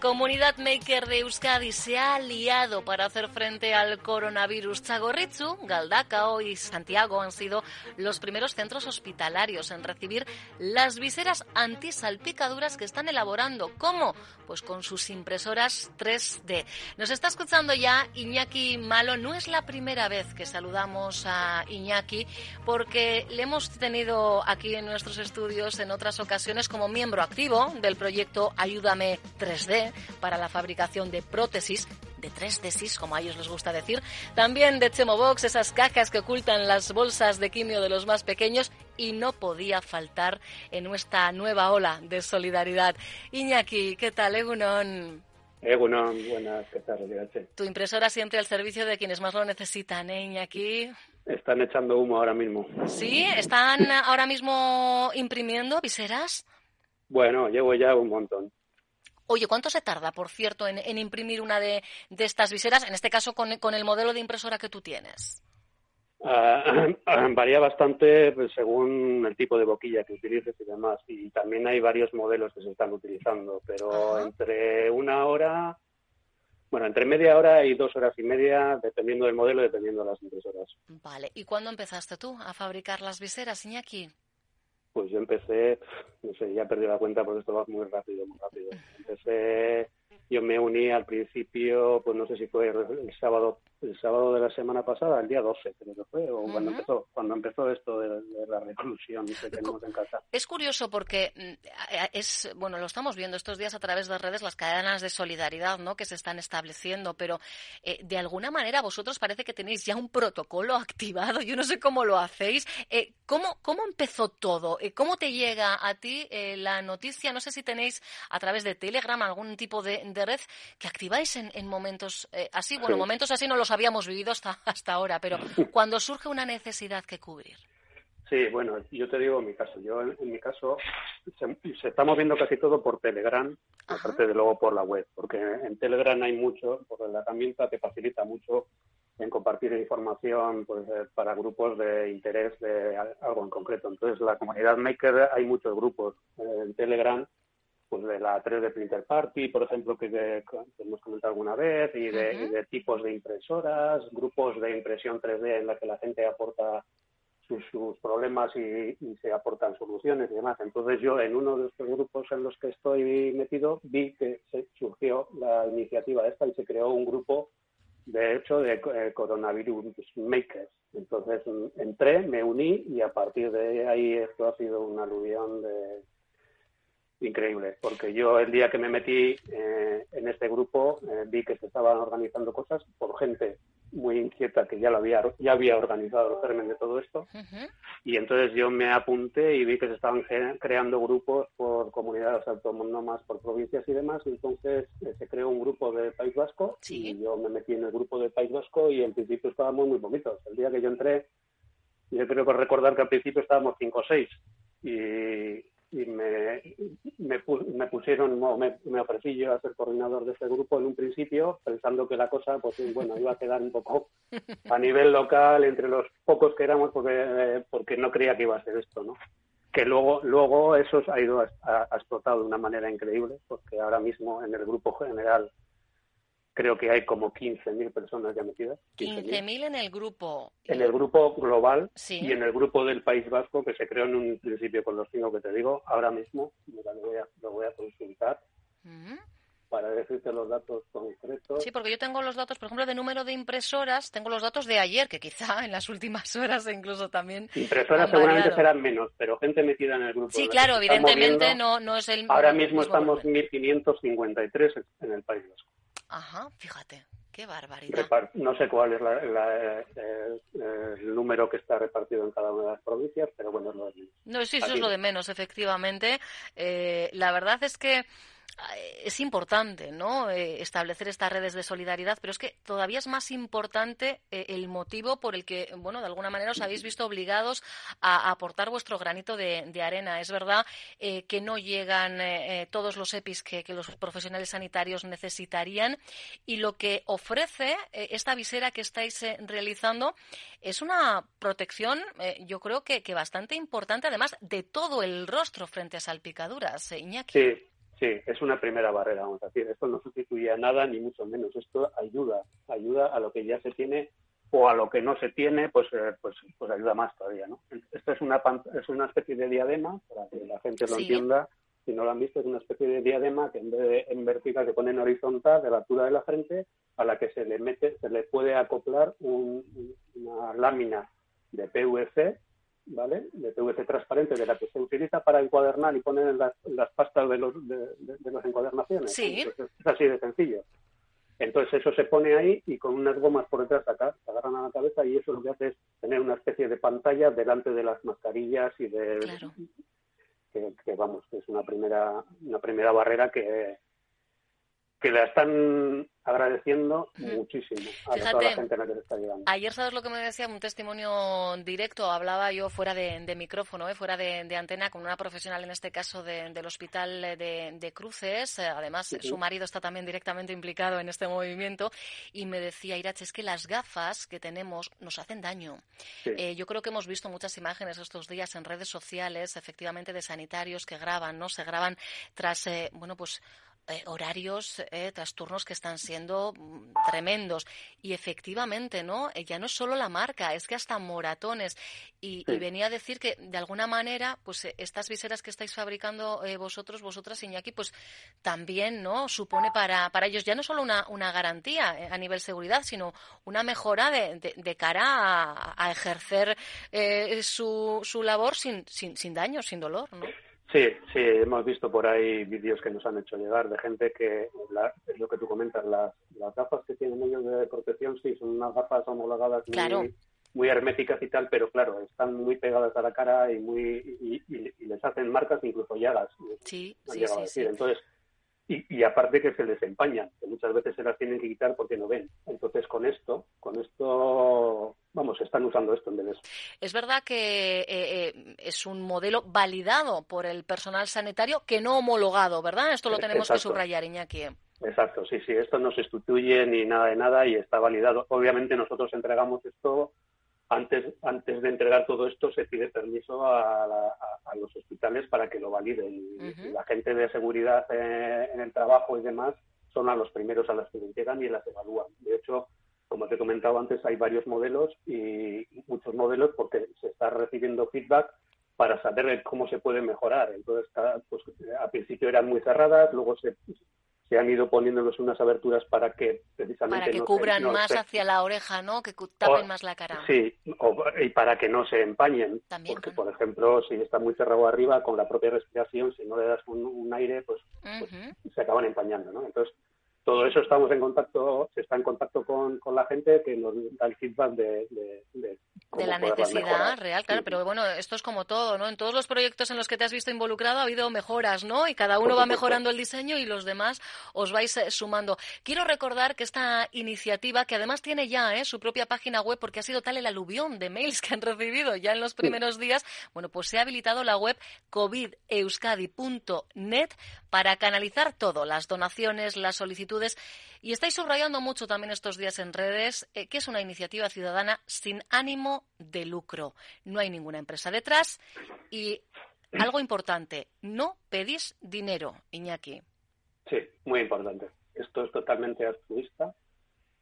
Comunidad maker de Euskadi se ha aliado para hacer frente al coronavirus. Chagorritzu, Galdacao y Santiago han sido los primeros centros hospitalarios en recibir las viseras antisalpicaduras que están elaborando. ¿Cómo? Pues con sus impresoras 3D. Nos está escuchando ya Iñaki Malo. No es la primera vez que saludamos a Iñaki porque le hemos tenido aquí en nuestros estudios en otras ocasiones como miembro activo del proyecto Ayúdame 3D para la fabricación de prótesis de 3D, como a ellos les gusta decir, también de Chemobox, esas cajas que ocultan las bolsas de quimio de los más pequeños y no podía faltar en nuestra nueva ola de solidaridad. Iñaki, ¿qué tal, Egunon? Egunon, buenas, ¿qué tal, Tu impresora siempre al servicio de quienes más lo necesitan, ¿eh, Iñaki? Están echando humo ahora mismo. ¿Sí? ¿Están ahora mismo imprimiendo viseras? Bueno, llevo ya un montón. Oye, ¿cuánto se tarda, por cierto, en, imprimir una de, estas viseras, en este caso con, el modelo de impresora que tú tienes? Ah, varía bastante pues, según el tipo de boquilla que utilices y demás. Y también hay varios modelos que se están utilizando, pero entre una hora, bueno, entre media hora y dos horas y media, dependiendo del modelo, dependiendo de las impresoras. Vale. ¿Y cuándo empezaste tú a fabricar las viseras, Iñaki? Pues yo empecé, no sé, ya perdí la cuenta porque esto va muy rápido, muy rápido. Empecé, yo me uní al principio, pues no sé si fue el sábado el sábado de la semana pasada, el día 12, creo que fue, o cuando empezó cuando empezó esto de, la reclusión que tenemos en casa. Es curioso porque mm, es, bueno, lo estamos viendo estos días a través de redes, las cadenas de solidaridad, ¿no?, que se están estableciendo, pero eh, de alguna manera vosotros parece que tenéis ya un protocolo activado, yo no sé cómo lo hacéis. Eh, ¿cómo, ¿Cómo empezó todo? Eh, ¿Cómo te llega a ti la noticia? No sé si tenéis a través de Telegram algún tipo de, red que activáis en, en momentos así. Bueno, momentos así no los habíamos vivido hasta, hasta ahora, pero cuando surge una necesidad que cubrir. Sí, bueno, yo te digo mi caso. Yo, en, mi caso, se, estamos viendo casi todo por Telegram, aparte de luego por la web, porque en Telegram hay mucho, porque la herramienta te facilita mucho en compartir información pues, eh, para grupos de interés de algo en concreto. Entonces, la comunidad Maker hay muchos grupos eh, en Telegram pues de la 3D Printer Party, por ejemplo, que, hemos comentado alguna vez, y de, tipos de impresoras, grupos de impresión 3D en la que la gente aporta sus, problemas y, se aportan soluciones y demás. Entonces yo en uno de estos grupos en los que estoy metido vi que se surgió la iniciativa esta y se creó un grupo de hecho de eh, coronavirus makers. Entonces entré, me uní y a partir de ahí esto ha sido una aluvión de increíble, porque yo el día que me metí eh, en este grupo eh, vi que se estaban organizando cosas por gente muy inquieta que ya lo había ya había organizado el germen de todo esto. Y entonces yo me apunté y vi que se estaban creando grupos por comunidades autónomas, por provincias y demás, y entonces eh, se creó un grupo de País Vasco y yo me metí en el grupo de País Vasco y en principio estábamos muy poquitos. El día que yo entré, yo creo que recordar que al principio estábamos cinco o seis y, y me, me, me pusieron, me, ofrecí yo a ser coordinador de este grupo en un principio, pensando que la cosa, pues bueno, iba a quedar un poco a nivel local entre los pocos que éramos, porque, porque no creía que iba a ser esto, ¿no? Que luego, luego eso ha ido a, explotado de una manera increíble, porque ahora mismo en el grupo general creo que hay como 15.000 personas ya metidas. 15.000 en el grupo. En el grupo global y en el grupo del País Vasco, que se creó en un principio con los cinco que te digo, ahora mismo, mira, lo voy a, lo voy a consultar. para decirte los datos concretos. Sí, porque yo tengo los datos, por ejemplo, de número de impresoras, tengo los datos de ayer, que quizá en las últimas horas incluso también. Impresoras seguramente serán menos, pero gente metida en el grupo. Sí, claro, evidentemente no, no es el. Ahora mismo estamos 1.553 en el País Vasco. Ajá, fíjate. Qué barbaridad. No sé cuál es eh, el número que está repartido en cada una de las provincias, pero bueno, es lo de menos. No, sí, eso es lo de menos, efectivamente. Eh, la verdad es que eh, es importante ¿no? Eh, establecer estas redes de solidaridad, pero es que todavía es más importante eh, el motivo por el que, bueno, de alguna manera os habéis visto obligados a, aportar vuestro granito de, arena. Es verdad que no llegan todos los EPIs que, los profesionales sanitarios necesitarían y lo que ofrece esta visera que estáis realizando es una protección, yo creo que, que, bastante importante, además de todo el rostro frente a salpicaduras, Iñaki. Sí, es una primera barrera, vamos a decir. Esto no sustituye a nada, ni mucho menos. Esto ayuda, ayuda a lo que ya se tiene o a lo que no se tiene, pues, eh, pues, pues ayuda más todavía, ¿no? Esto es una, es una especie de diadema, para que la gente lo entienda, si no lo han visto, es una especie de diadema que en vez de en vertical se pone en horizontal de la altura de la frente, a la que se le mete, se le puede acoplar una lámina de PVC ¿vale? De PVC transparente de la que se utiliza para encuadernar y poner en las, pastas de, los, de, las encuadernaciones. Sí. es así de sencillo. Entonces eso se pone ahí y con unas gomas por detrás acá, se agarran a la cabeza y eso lo que hace es tener una especie de pantalla delante de las mascarillas y de... Que, que, vamos, que es una primera, una primera barrera que, que la están agradeciendo muchísimo a toda la gente a la que se está llegando. Ayer, ¿sabes lo que me decía? Un testimonio directo. Hablaba yo fuera de, micrófono, ¿eh? fuera de, antena, con una profesional, en este caso del Hospital de, Cruces. Además, su marido está también directamente implicado en este movimiento. Y me decía, Irach, es que las gafas que tenemos nos hacen daño. Eh, yo creo que hemos visto muchas imágenes estos días en redes sociales, efectivamente, de sanitarios que graban, ¿no? Se graban tras, eh, bueno, pues eh, horarios, eh, trastornos que están siendo mm, tremendos. Y efectivamente, ¿no? Eh, ya no es solo la marca, es que hasta moratones. Y, venía a decir que, de alguna manera, pues estas viseras que estáis fabricando vosotros, vosotras, Iñaki, pues también, ¿no? Supone para, para ellos ya no solo una, una garantía a nivel seguridad, sino una mejora de, de, cara a, a ejercer su, su labor sin, sin, sin daño, sin dolor, ¿no? Sí, sí, hemos visto por ahí vídeos que nos han hecho llegar de gente que, es lo que tú comentas, las, las gafas que tienen ellos de protección, sí, son unas gafas homologadas muy, herméticas y tal, pero claro, están muy pegadas a la cara y muy y, les hacen marcas, incluso llagas. Sí, sí, sí, Entonces, y, aparte que se les empañan, que muchas veces se las tienen que quitar porque no ven. Entonces, con esto, con esto, vamos, están usando esto en vez Es verdad que eh, eh, es un modelo validado por el personal sanitario que no homologado, ¿verdad? Esto lo tenemos que subrayar, Iñaki. Exacto, sí, sí, esto no se sustituye ni nada de nada y está validado. Obviamente nosotros entregamos esto antes, antes de entregar todo esto se pide permiso a, los hospitales para que lo validen. La gente de seguridad eh, en el trabajo y demás son a los primeros a los que entregan y las evalúan. De hecho, como te he comentado antes, hay varios modelos y muchos modelos porque se está recibiendo feedback para saber cómo se puede mejorar. Entonces, pues, al principio eran muy cerradas, luego se, se han ido poniéndolos unas aberturas para que precisamente para que cubran más hacia la oreja, ¿no? Que tapen más la cara. Sí, y para que no se empañen. También, porque, por ejemplo, si está muy cerrado arriba, con la propia respiración, si no le das un, aire, pues, pues, se acaban empañando, ¿no? Entonces, todo eso estamos en contacto, se está en contacto con, con la gente que nos da el feedback de, de, de, la necesidad real, claro, pero bueno, esto es como todo, ¿no? En todos los proyectos en los que te has visto involucrado ha habido mejoras, ¿no? Y cada uno va mejorando el diseño y los demás os vais eh, sumando. Quiero recordar que esta iniciativa, que además tiene ya ¿eh? su propia página web, porque ha sido tal el aluvión de mails que han recibido ya en los primeros días, bueno, pues se ha habilitado la web covideuskadi.net para canalizar todo, las donaciones, las solicitudes. Y estáis subrayando mucho también estos días en redes eh, que es una iniciativa ciudadana sin ánimo de lucro. No hay ninguna empresa detrás y algo importante, no pedís dinero, Iñaki. Sí, muy importante. Esto es totalmente altruista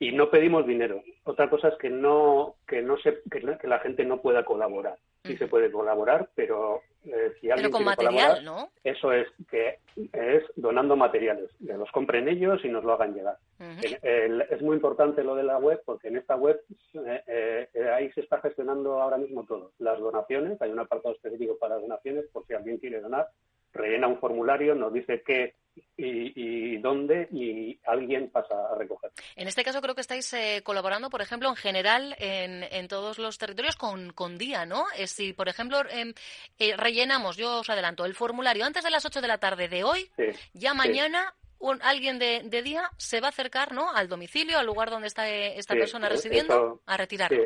y no pedimos dinero. Otra cosa es que no que no se que, la gente no pueda colaborar. Sí se puede colaborar, pero eh, si alguien Pero con quiere material, eso es que es donando materiales, que los compren ellos y nos lo hagan llegar. Ujú. El- el- es muy importante lo de la web porque en esta web eh, eh, ahí se está gestionando ahora mismo todo. Las donaciones, hay un apartado específico para donaciones por si alguien quiere donar, rellena un formulario, nos dice qué y, y dónde y alguien pasa a recoger. En este caso creo que estáis eh, colaborando, por ejemplo, en general en, en todos los territorios con, con día, ¿no? Eh, si, por ejemplo, em, eh, rellenamos, yo os adelanto, el formulario antes de las 8 de la tarde de hoy, Sí, ya sí. mañana un- alguien de, de día se va a acercar, ¿no? Al domicilio, al lugar donde está eh, esta Sí, persona eh, residiendo, eso- a retirarlo.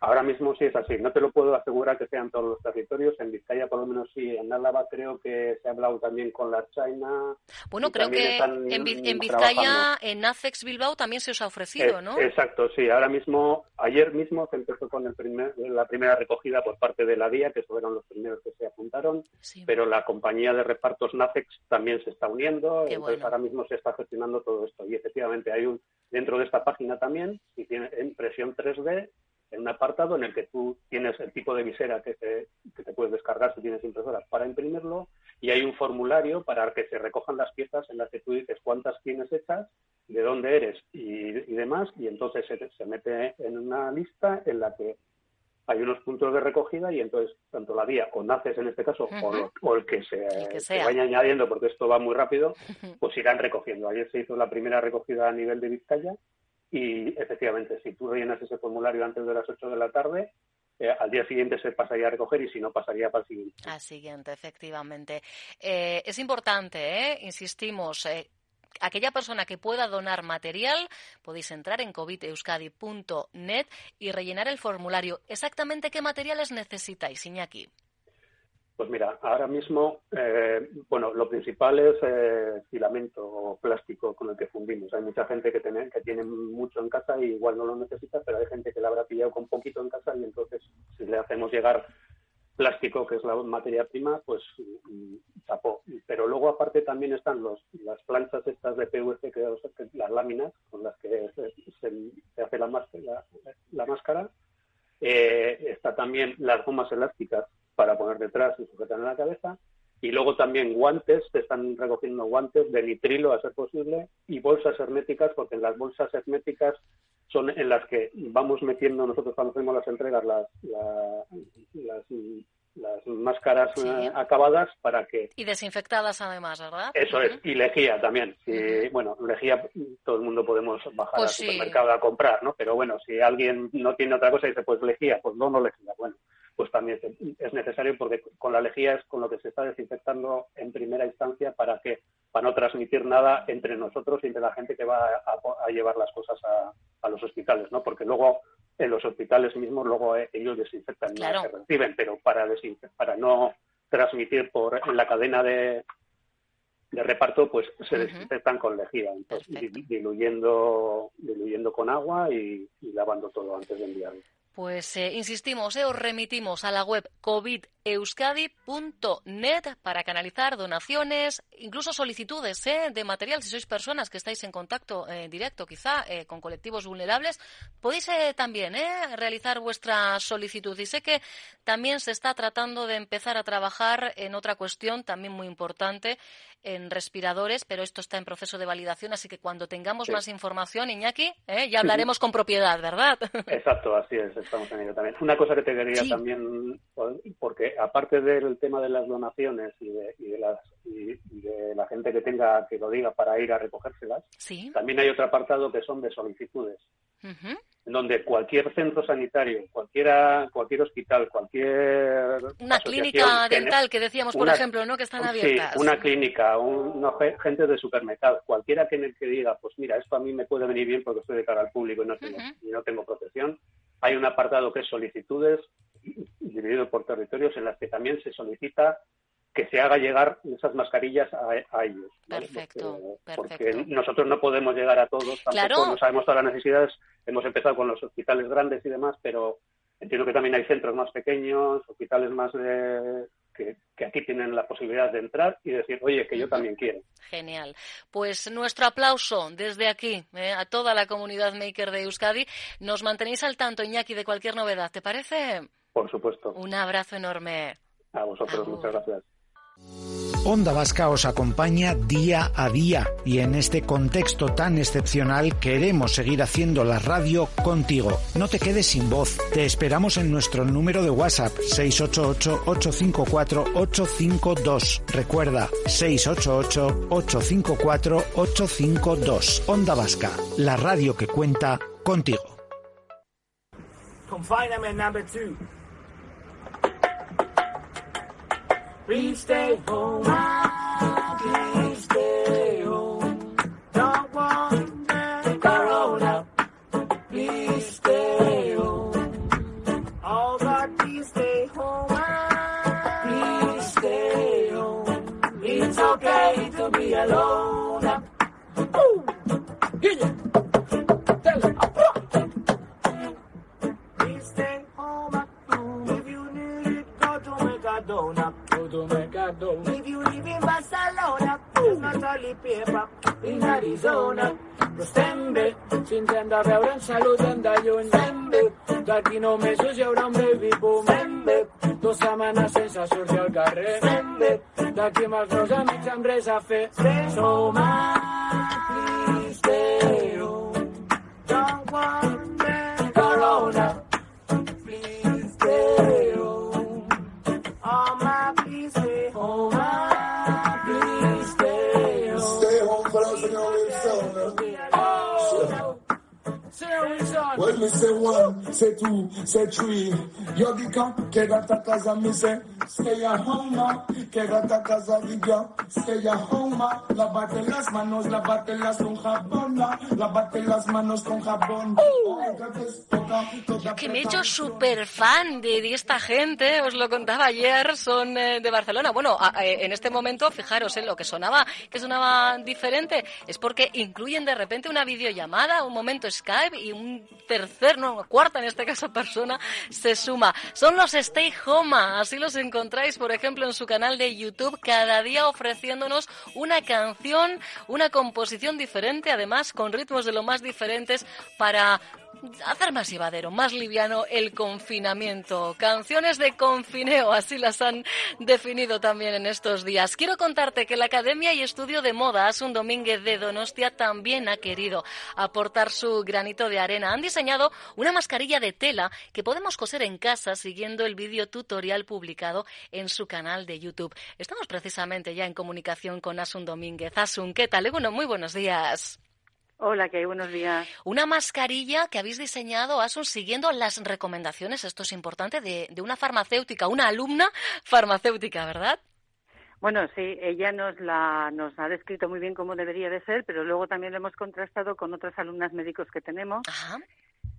Ahora mismo sí es así. No te lo puedo asegurar que sean todos los territorios. En Vizcaya, por lo menos sí. En Álava creo que se ha hablado también con la China. Bueno, creo que en, en trabajando. Vizcaya, en ACEX Bilbao también se os ha ofrecido, Eh, ¿no? Exacto, sí. Ahora mismo, ayer mismo se empezó con el primer, la primera recogida por parte de la DIA, que fueron los primeros que se apuntaron, Sí. pero la compañía de repartos NACEX también se está uniendo, Qué entonces bueno. ahora mismo se está gestionando todo esto. Y efectivamente hay un, dentro de esta página también, y tiene impresión 3D, en un apartado en el que tú tienes el tipo de visera que te, que te puedes descargar si tienes impresoras para imprimirlo, y hay un formulario para que se recojan las piezas en las que tú dices cuántas tienes hechas, de dónde eres y, y demás, y entonces se, se mete en una lista en la que hay unos puntos de recogida y entonces tanto la vía o naces en este caso o, lo- o el que se, El que se vaya añadiendo porque esto va muy rápido, pues irán recogiendo. Ayer se hizo la primera recogida a nivel de Vizcaya y efectivamente si tú rellenas ese formulario antes de las 8 de la tarde, eh, al día siguiente se pasaría a recoger y si no pasaría para el siguiente. Al siguiente, efectivamente. Eh, es importante, ¿eh? insistimos, eh, aquella persona que pueda donar material, podéis entrar en covideuskadi.net y rellenar el formulario. Exactamente qué materiales necesitáis, Iñaki. Pues mira, ahora mismo, eh, bueno, lo principal es eh, filamento o plástico con el que fundimos. Hay mucha gente que tiene, que tiene mucho en casa y igual no lo necesita, pero hay gente que la habrá pillado con poquito en casa y entonces si le hacemos llegar plástico, que es la materia prima, pues mm, chapó. Pero luego aparte también están los, las planchas estas de PVC, que, que- las láminas con las que se, se- hace la, la- la máscara. Eh, está también las gomas elásticas para poner detrás y sujetar en la cabeza. Y luego también guantes, se están recogiendo guantes de nitrilo a ser posible y bolsas herméticas, porque en las bolsas herméticas son en las que vamos metiendo nosotros cuando hacemos las entregas las, la- las, las máscaras Sí. eh, acabadas para que Y desinfectadas además, ¿verdad? eso es, y lejía también. Si, bueno, lejía todo el mundo podemos bajar Pues al sí. supermercado a comprar, ¿no? Pero bueno, si alguien no tiene otra cosa y dice, pues lejía, pues no, no lejía. Bueno, también es necesario porque con la lejía es con lo que se está desinfectando en primera instancia para que para no transmitir nada entre nosotros y entre la gente que va a, a llevar las cosas a, a los hospitales, ¿no? Porque luego en los hospitales mismos luego eh, ellos desinfectan Claro. que reciben, pero para para no transmitir por en la cadena de, de reparto, pues se desinfectan con lejía, entonces diluyendo, diluyendo con agua y, y lavando todo antes de enviarlo. Pues eh, insistimos, eh, os remitimos a la web covideuskadi.net para canalizar donaciones, incluso solicitudes eh, de material. Si sois personas que estáis en contacto eh, directo, quizá eh, con colectivos vulnerables, podéis eh, también realizar vuestra solicitud. Y sé que también se está tratando de empezar a trabajar en otra cuestión también muy importante, en respiradores, pero esto está en proceso de validación, así que cuando tengamos Sí. más información, Iñaki, eh, ya hablaremos con propiedad, ¿verdad? Exacto, así es, estamos en ello también. Una cosa que te quería Sí. también, porque aparte del tema de las donaciones y de, y de las, y, y de la gente que tenga que lo diga para ir a recogérselas, sí. también hay otro apartado que son de solicitudes. En donde cualquier centro sanitario, cualquiera, cualquier hospital, cualquier Una clínica dental que decíamos, por una- ejemplo, ¿no? Que están abiertas. Sí, una clínica, un, gente de supermercado, cualquiera que, en el que diga, pues mira, esto a mí me puede venir bien porque estoy de cara al público y no tengo, y no tengo protección. Hay un apartado que es solicitudes, dividido por territorios, en las que también se solicita que se haga llegar esas mascarillas a, a ellos. ¿vale? Perfecto, porque, perfecto. porque nosotros no podemos llegar a todos, tampoco Claro. no sabemos todas las necesidades. Hemos empezado con los hospitales grandes y demás, pero entiendo que también hay centros más pequeños, hospitales más de, que, que aquí tienen la posibilidad de entrar y decir, oye, que yo también quiero. Genial. Pues nuestro aplauso desde aquí eh, a toda la comunidad maker de Euskadi. Nos mantenéis al tanto, Iñaki, de cualquier novedad, ¿te parece? Por supuesto. Un abrazo enorme. A vosotros, muchas gracias. Onda Vasca os acompaña día a día y en este contexto tan excepcional queremos seguir haciendo la radio contigo. No te quedes sin voz. Te esperamos en nuestro número de WhatsApp 688-854-852. Recuerda 688-854-852. Onda Vasca, la radio que cuenta contigo. Please stay home. Please stay home. Don't want the corona. Please stay home. All but please stay home. Please stay home. It's okay to be alone. Arizona, però estem bé. Si ens hem de veure, ens saludem de lluny. Estem bé. D'aquí nou mesos hi haurà un baby boom. Estem bé. Dos setmanes sense sortir al carrer. Estem bé. D'aquí amb els meus amics amb res a fer. Som aquí, stay home. Don't want the corona. Please stay Arizona. So. Well, me say one, say two, say three. Yo dica, quédate a casa, me say, stay at home, ma. Quédate a casa, diga, stay at home, ma. Lávate las manos, lávatelas con jabón, ma. Lávate las manos con jabón. Yo que me he hecho súper fan de, esta gente, os lo contaba ayer, son eh, de Barcelona. Bueno, eh, en este momento, fijaros en lo que sonaba, que sonaba diferente, es porque incluyen de repente una videollamada, un momento Skype y un tercer, no, cuarta en este caso persona se suma. Son los Stay Home, así los encontráis, por ejemplo, en su canal de YouTube, cada día ofreciéndonos una canción, una composición diferente, además con ritmos de lo más diferentes para hacer más llevadero, más liviano el confinamiento. Canciones de confineo, así las han definido también en estos días. Quiero contarte que la Academia y Estudio de Moda Asun Domínguez de Donostia también ha querido aportar su granito de arena. Han diseñado una mascarilla de tela que podemos coser en casa siguiendo el vídeo tutorial publicado en su canal de YouTube. Estamos precisamente ya en comunicación con Asun Domínguez. Asun, ¿qué tal? Bueno, muy buenos días. Hola, que hay buenos días. Una mascarilla que habéis diseñado, Asun, siguiendo las recomendaciones, esto es importante, de, de una farmacéutica, una alumna farmacéutica, ¿verdad? Bueno, sí, ella nos la nos ha descrito muy bien cómo debería de ser, pero luego también lo hemos contrastado con otras alumnas médicos que tenemos. Ajá.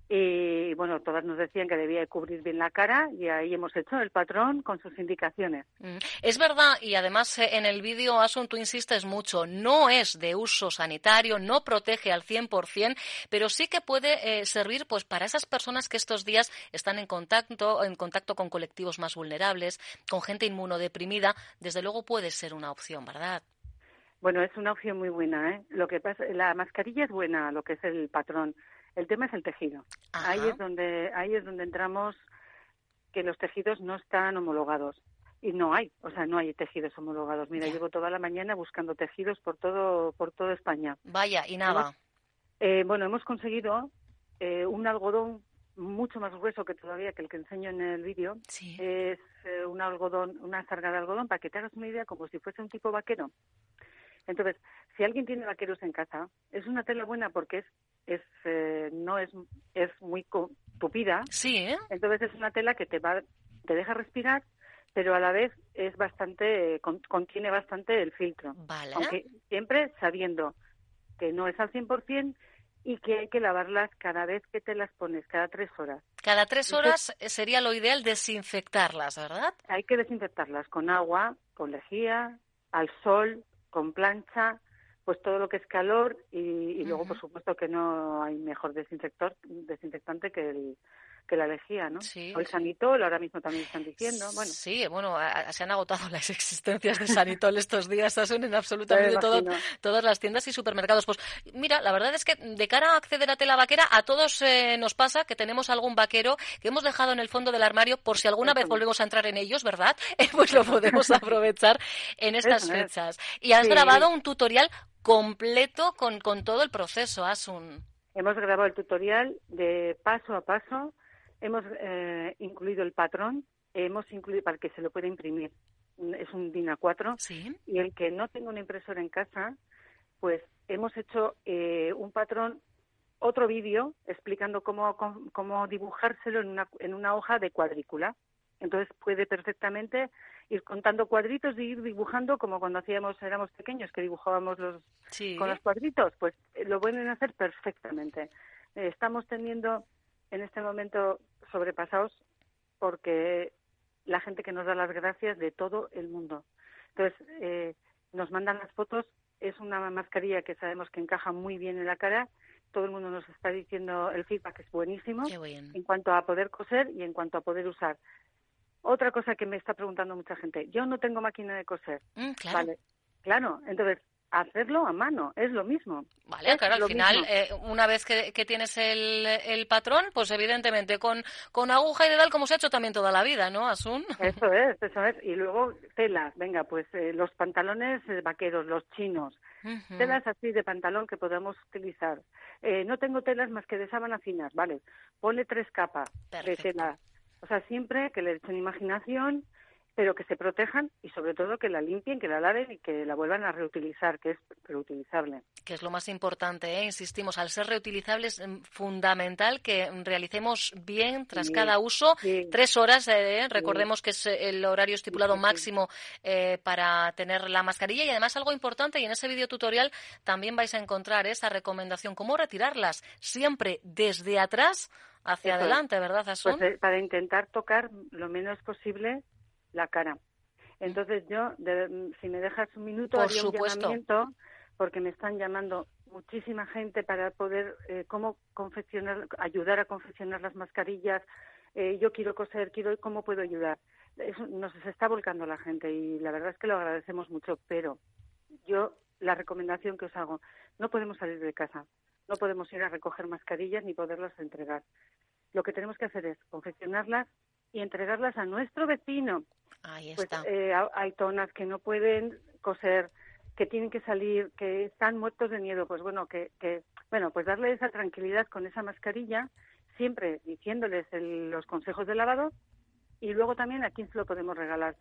Y bueno, todas nos decían que debía cubrir bien la cara y ahí hemos hecho el patrón con sus indicaciones. Mm. Es verdad, y además eh, en el vídeo, Asun, tú insistes mucho, no es de uso sanitario, no protege al 100%, pero sí que puede eh, servir pues para esas personas que estos días están en contacto, en contacto con colectivos más vulnerables, con gente inmunodeprimida. Desde luego puede ser una opción, ¿verdad? Bueno, es una opción muy buena. ¿eh? Lo que pasa, la mascarilla es buena, lo que es el patrón. El tema es el tejido. Ajá. Ahí es donde ahí es donde entramos que los tejidos no están homologados y no hay, o sea, no hay tejidos homologados. Mira, Ya. llevo toda la mañana buscando tejidos por todo por toda España. Vaya, y nada. Eh, bueno, hemos conseguido eh, un algodón mucho más grueso que todavía que el que enseño en el vídeo. Sí. Es eh, un algodón, una sarga de algodón, para que te hagas una idea, como si fuese un tipo vaquero. Entonces, si alguien tiene vaqueros en casa, es una tela buena porque es, es eh, no es, es muy tupida, Sí, ¿eh? entonces es una tela que te va, te deja respirar, pero a la vez es bastante, con- contiene bastante el filtro. Vale. Aunque siempre sabiendo que no es al 100% y que hay que lavarlas cada vez que te las pones, cada tres horas. Cada tres horas sería lo ideal desinfectarlas, ¿verdad? Hay que desinfectarlas con agua, con lejía, al sol, con plancha, pues todo lo que es calor y, y luego, por supuesto, que no hay mejor desinfector, desinfectante que el, que la lejía, ¿no? Sí, o el sanitol, ahora mismo también están diciendo. Bueno, Sí, bueno, a- a- se han agotado las existencias de Sanitol estos días, Asun, en absolutamente todo- todas las tiendas y supermercados. Pues mira, la verdad es que de cara a acceder a tela vaquera, a todos eh, nos pasa que tenemos algún vaquero que hemos dejado en el fondo del armario por si alguna vez volvemos a entrar en ellos, ¿verdad? Eh, pues lo podemos aprovechar en estas fechas. Y has Sí. grabado un tutorial completo con, con todo el proceso, Asun. hemos grabado el tutorial de paso a paso, hemos eh, incluido el patrón, hemos incluido para que se lo pueda imprimir. Es un DIN A4 Sí. y el que no tenga una impresora en casa, pues hemos hecho eh, un patrón, otro vídeo explicando cómo, cómo, cómo dibujárselo en una, en una hoja de cuadrícula. Entonces puede perfectamente ir contando cuadritos y ir dibujando como cuando hacíamos, éramos pequeños, que dibujábamos los, Sí. con los cuadritos, pues eh, lo pueden hacer perfectamente. Eh, estamos teniendo en este momento sobrepasados porque la gente que nos da las gracias de todo el mundo. Entonces, eh, nos mandan las fotos, es una mascarilla que sabemos que encaja muy bien en la cara, todo el mundo nos está diciendo el feedback es buenísimo Qué bien. en cuanto a poder coser y en cuanto a poder usar. Otra cosa que me está preguntando mucha gente, yo no tengo máquina de coser. Mm, claro. Vale, claro, entonces hacerlo a mano es lo mismo. Vale, Es claro, al final, eh, una vez que, que tienes el, el patrón, pues evidentemente con, con aguja y dedal, como se ha hecho también toda la vida, ¿no, Asun? Eso es, eso es. Y luego telas, venga, pues eh, los pantalones eh, vaqueros, los chinos, telas así de pantalón que podamos utilizar. Eh, no tengo telas más que de sábana finas, vale. Ponle tres capas Perfecto. de tela. O sea, siempre que le echen imaginación, pero que se protejan y sobre todo que la limpien, que la laven y que la vuelvan a reutilizar, que es reutilizable. Que es lo más importante, ¿eh? insistimos, al ser reutilizables, es fundamental que realicemos bien tras Sí, cada uso. sí. Tres horas, eh, recordemos que es el horario estipulado sí, sí. máximo eh, para tener la mascarilla y además algo importante y en ese video tutorial también vais a encontrar esa recomendación, cómo retirarlas siempre desde atrás hacia Eso es. adelante, ¿verdad, Asun? Pues eh, para intentar tocar lo menos posible la cara. Entonces yo, de- si me dejas un minuto, Por haría un llamamiento porque me están llamando muchísima gente para poder eh, cómo confeccionar, ayudar a confeccionar las mascarillas. Eh, yo quiero coser, quiero, ¿cómo puedo ayudar? Eso nos está volcando la gente y la verdad es que lo agradecemos mucho, pero yo la recomendación que os hago, no podemos salir de casa, no podemos ir a recoger mascarillas ni poderlas entregar. Lo que tenemos que hacer es confeccionarlas y entregarlas a nuestro vecino. Ahí Pues está. eh, ha- hay tonas que no pueden coser, que tienen que salir, que están muertos de miedo. Pues bueno, que, que bueno, pues darle esa tranquilidad con esa mascarilla, siempre diciéndoles el- los consejos de lavado y luego también a quién se lo podemos regalar,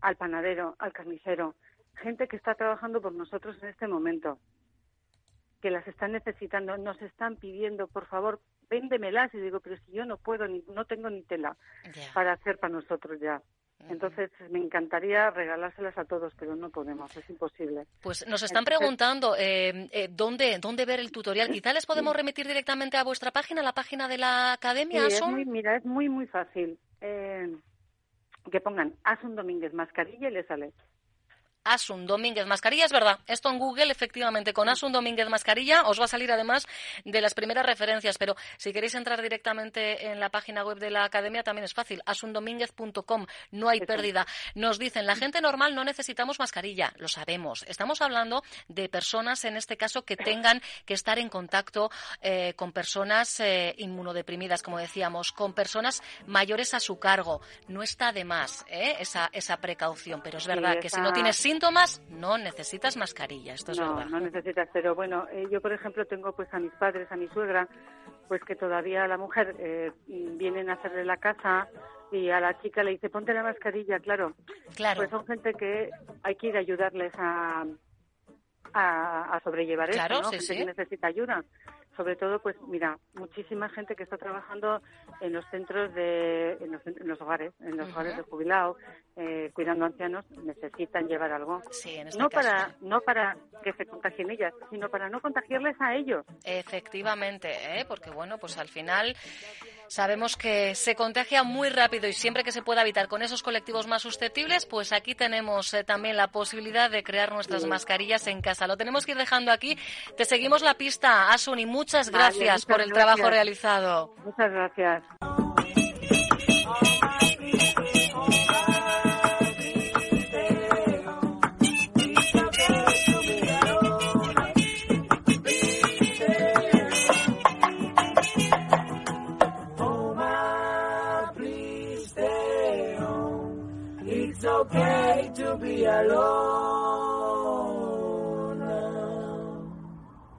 al panadero, al carnicero, gente que está trabajando por nosotros en este momento, que las están necesitando, nos están pidiendo, por favor, véndemelas y digo, pero si yo no puedo, ni, no tengo ni tela para hacer para nosotros ya. Entonces, me encantaría regalárselas a todos, pero no podemos, es imposible. Pues nos están Entonces- preguntando eh, eh, dónde, dónde ver el tutorial. Quizá les podemos remitir directamente a vuestra página, la página de la Sí, academia. es Asun. muy, mira, es muy, muy fácil. Eh, que pongan Asun Domínguez mascarilla y le sale. Asun Domínguez Mascarilla, es verdad. Esto en Google, efectivamente, con Asun Domínguez Mascarilla os va a salir además de las primeras referencias. Pero si queréis entrar directamente en la página web de la academia, también es fácil. asundomínguez.com. No hay pérdida. Nos dicen, la gente normal no necesitamos mascarilla. Lo sabemos. Estamos hablando de personas, en este caso, que tengan que estar en contacto eh, con personas eh, inmunodeprimidas, como decíamos, con personas mayores a su cargo. No está de más ¿eh? esa, esa precaución. Pero es Sí, verdad que si no tienes síntomas, no necesitas mascarilla. Esto es no, verdad. no necesitas, pero bueno, eh, yo por ejemplo tengo pues a mis padres, a mi suegra, pues que todavía la mujer eh, vienen a hacerle la casa y a la chica le dice ponte la mascarilla, claro. Claro. Pues son gente que hay que ir a ayudarles a, a, a sobrellevar Claro, eso, ¿no? sí, gente sí. que necesita ayuda. Sobre todo, pues mira, muchísima gente que está trabajando en los centros de, en los, en los hogares, en los hogares de jubilados, eh, cuidando ancianos, necesitan llevar algo. Sí, en este No caso. para, no para que se contagien ellas, sino para no contagiarles a ellos. Efectivamente, ¿eh? porque bueno, pues al final sabemos que se contagia muy rápido y siempre que se pueda evitar con esos colectivos más susceptibles, pues aquí tenemos eh, también la posibilidad de crear nuestras mascarillas en casa. Lo tenemos que ir dejando aquí. Te seguimos la pista, Asun, y muchas Vale, gracias muchas por el trabajo realizado. Muchas gracias. Alone.